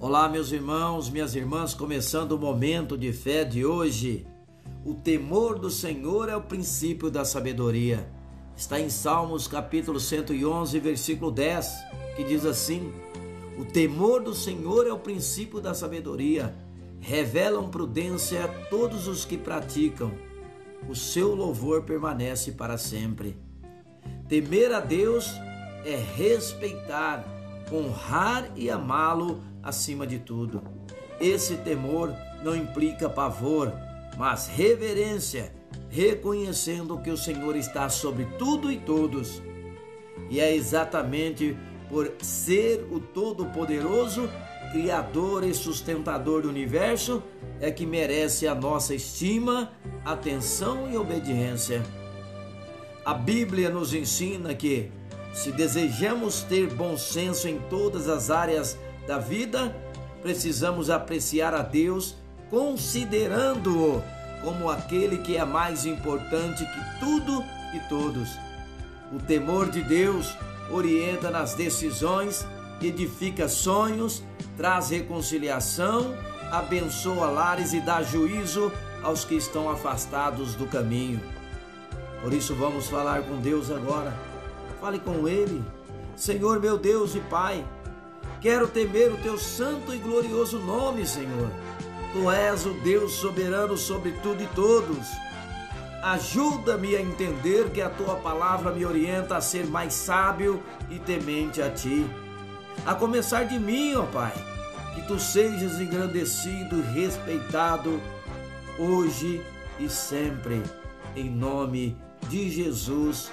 Olá, meus irmãos, minhas irmãs, começando o momento de fé de hoje. O temor do Senhor é o princípio da sabedoria. Está em Salmos capítulo 111, versículo 10, que diz assim: O temor do Senhor é o princípio da sabedoria. Revelam prudência a todos os que praticam. O seu louvor permanece para sempre. Temer a Deus é respeitar, honrar e amá-lo acima de tudo. Esse temor não implica pavor, mas reverência, reconhecendo que o Senhor está sobre tudo e todos. E é exatamente por ser o Todo-Poderoso, Criador e sustentador do universo, é que merece a nossa estima, atenção e obediência. A Bíblia nos ensina que, se desejamos ter bom senso em todas as áreas da vida, precisamos apreciar a Deus considerando-o como aquele que é mais importante que tudo e todos. O temor de Deus orienta nas decisões, edifica sonhos, traz reconciliação, abençoa lares e dá juízo aos que estão afastados do caminho. Por isso vamos falar com Deus agora. Fale com Ele. Senhor meu Deus e Pai, Quero temer o teu santo e glorioso nome, Senhor. Tu és o Deus soberano sobre tudo e todos. Ajuda-me a entender que a tua palavra me orienta a ser mais sábio e temente a ti. A começar de mim, ó Pai, que tu sejas engrandecido e respeitado hoje e sempre. Em nome de Jesus,